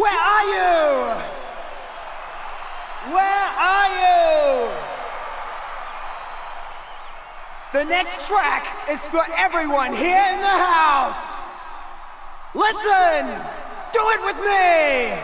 Where are you? Where are you? The next track is for everyone here in the house. Listen, do it with me.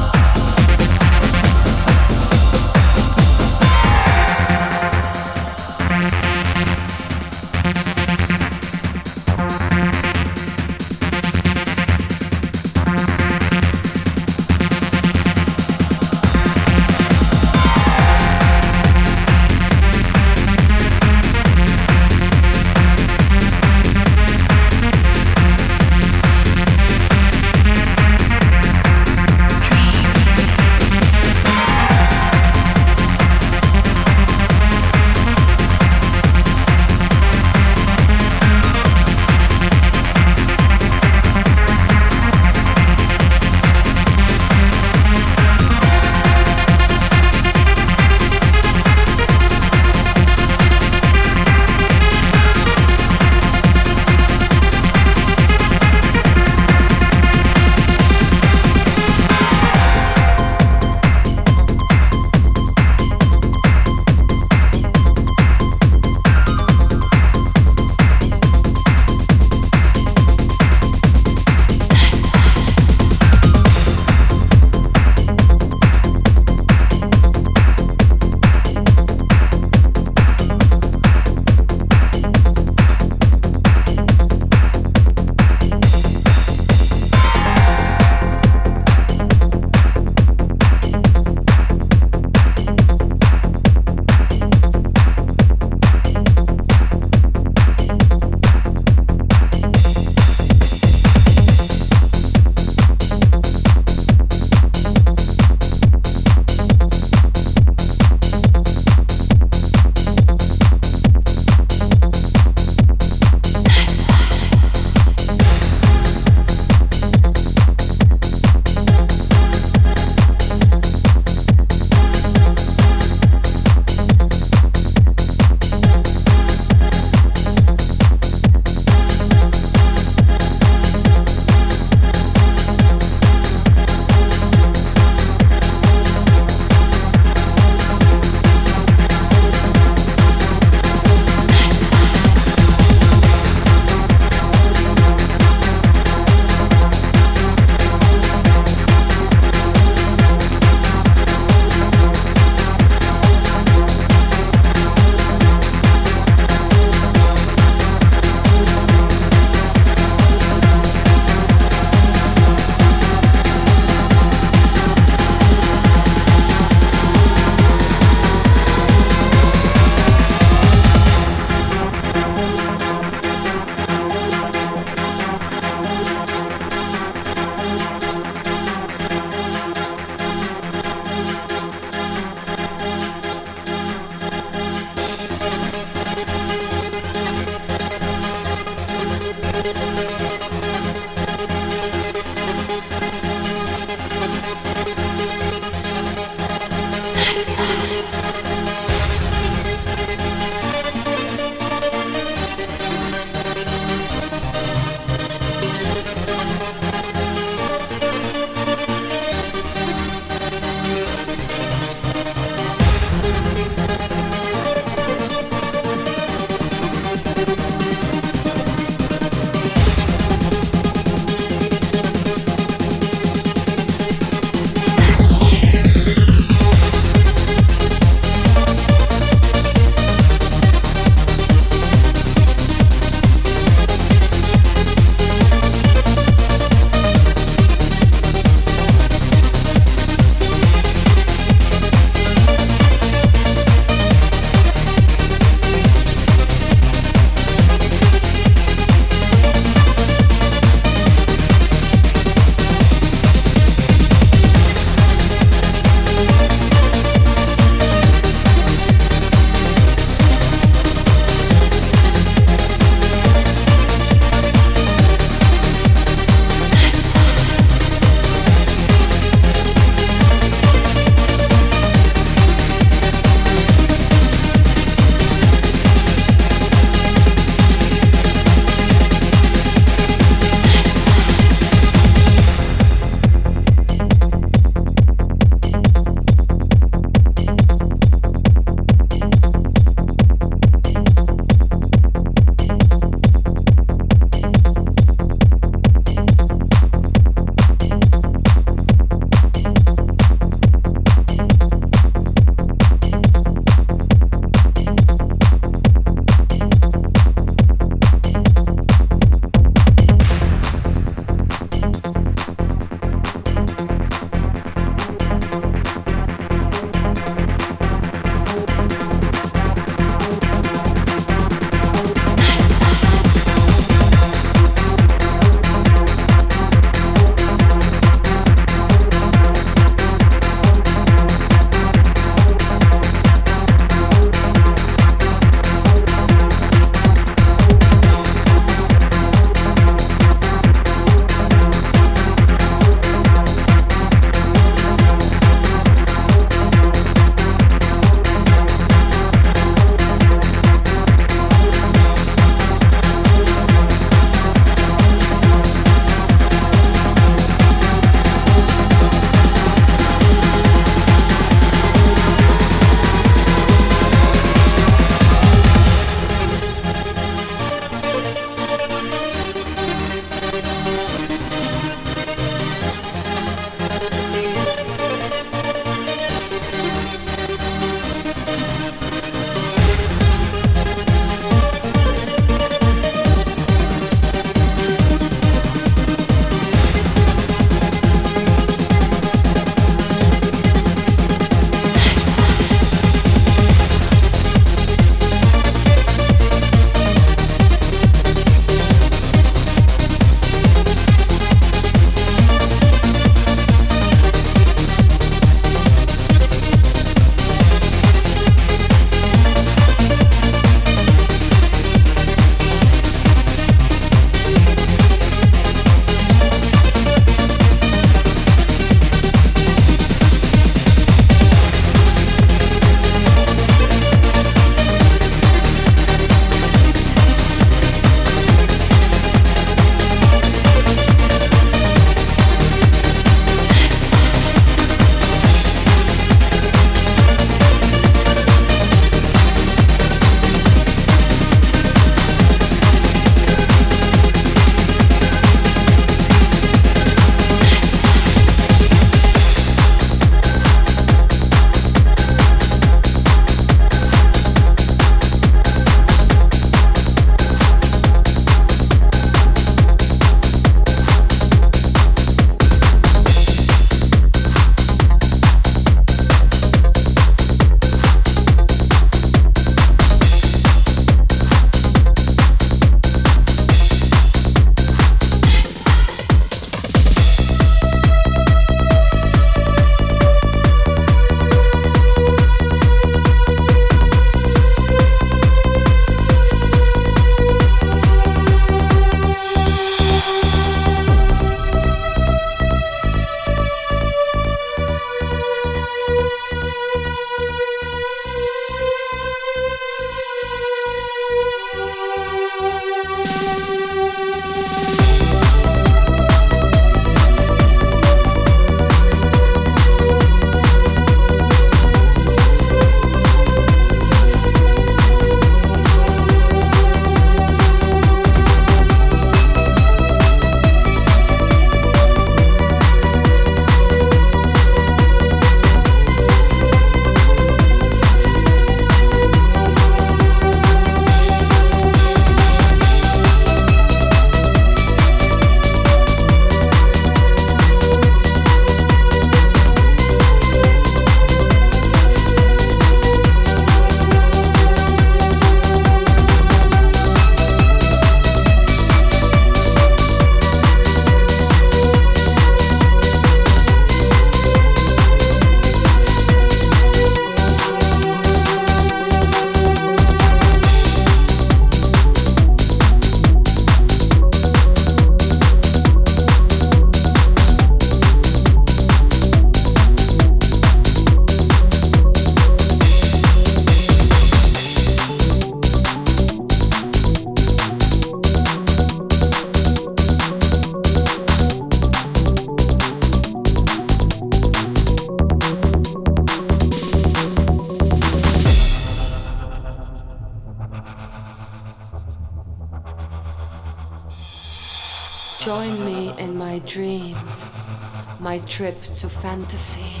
Trip to fantasy.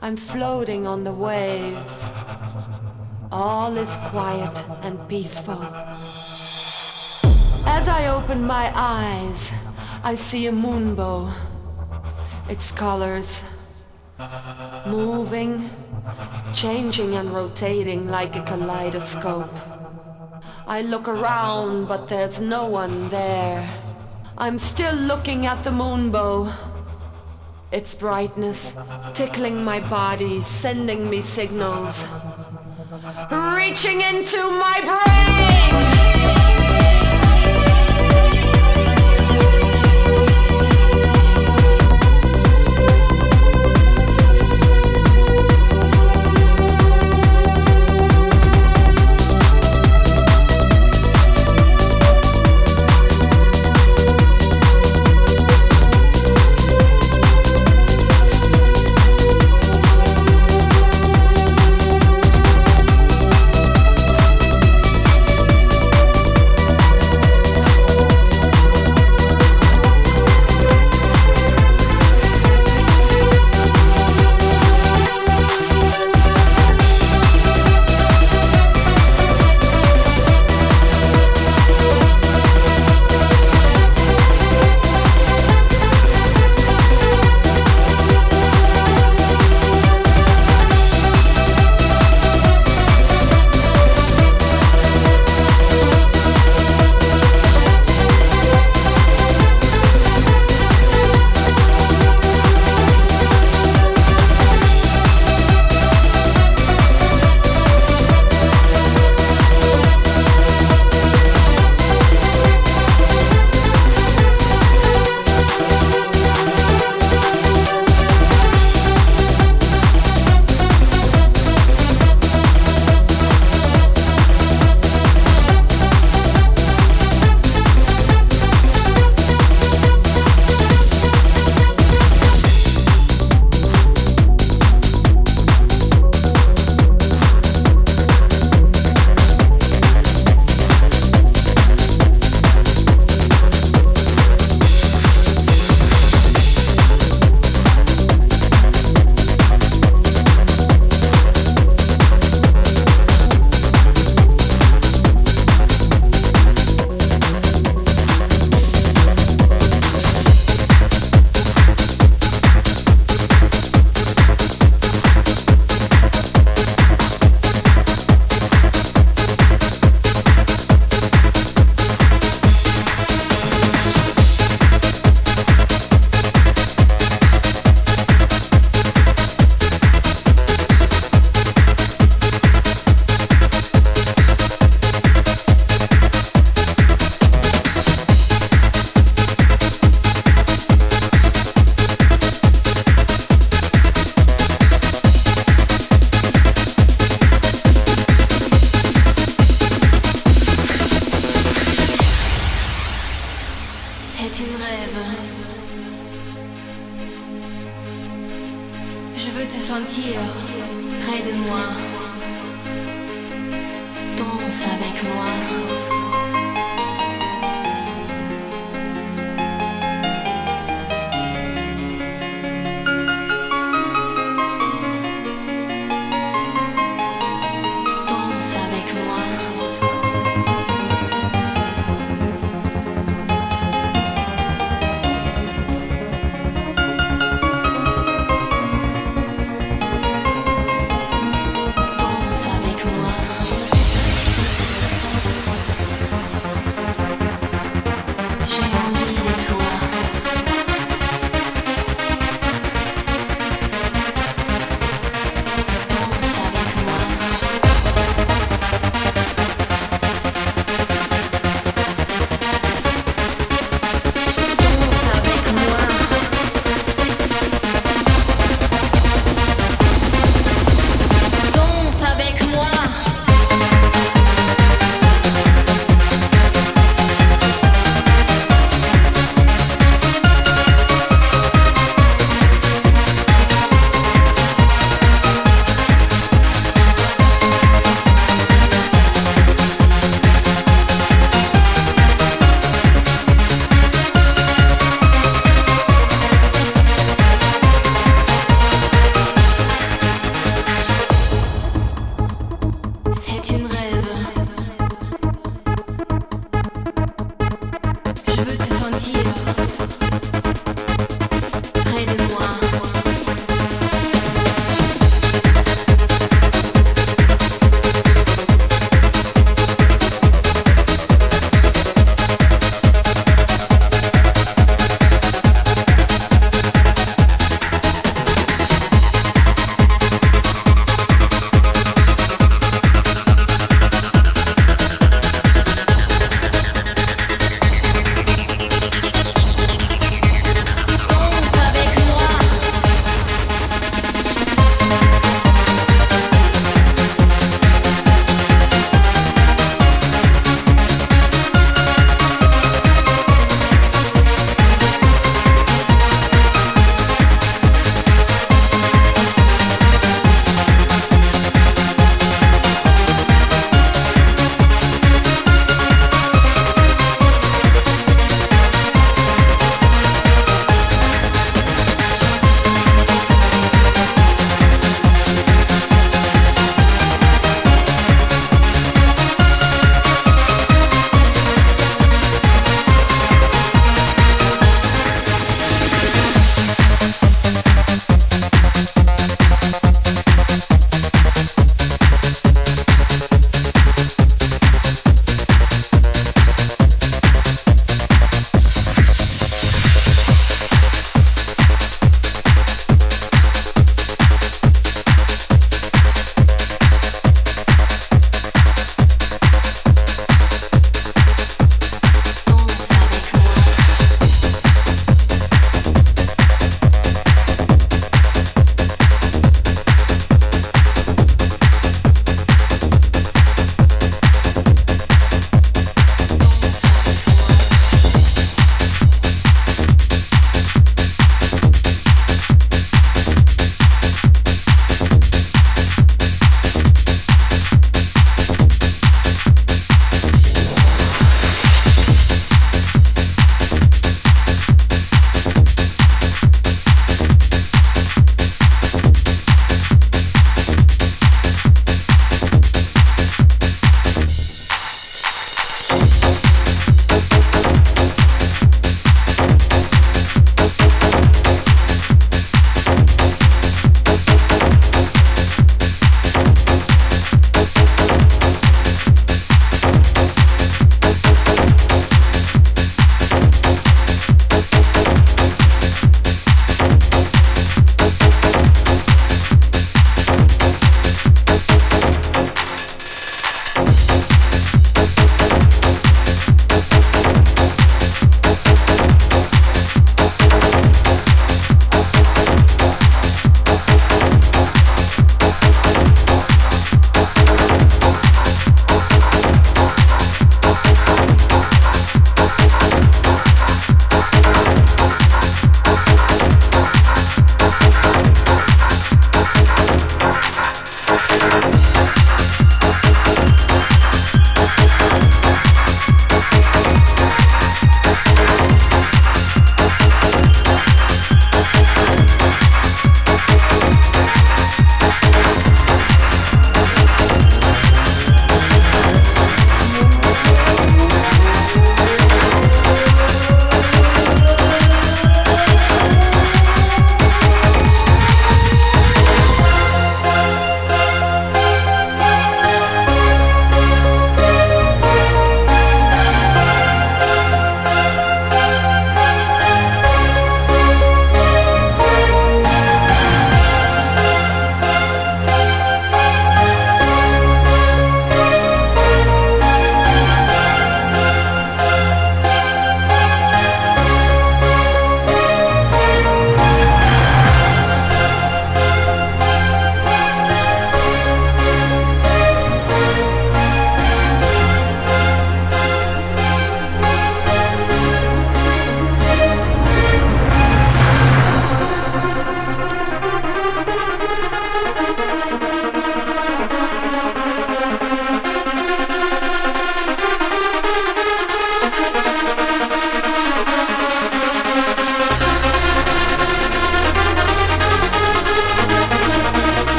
I'm floating on the waves. All is quiet and peaceful. As I open my eyes, I see a moonbow. Its colors moving, changing and rotating like a kaleidoscope. I look around, but there's no one there. I'm still looking at the moonbow. Its brightness tickling my body, sending me signals, reaching into my brain.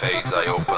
Dark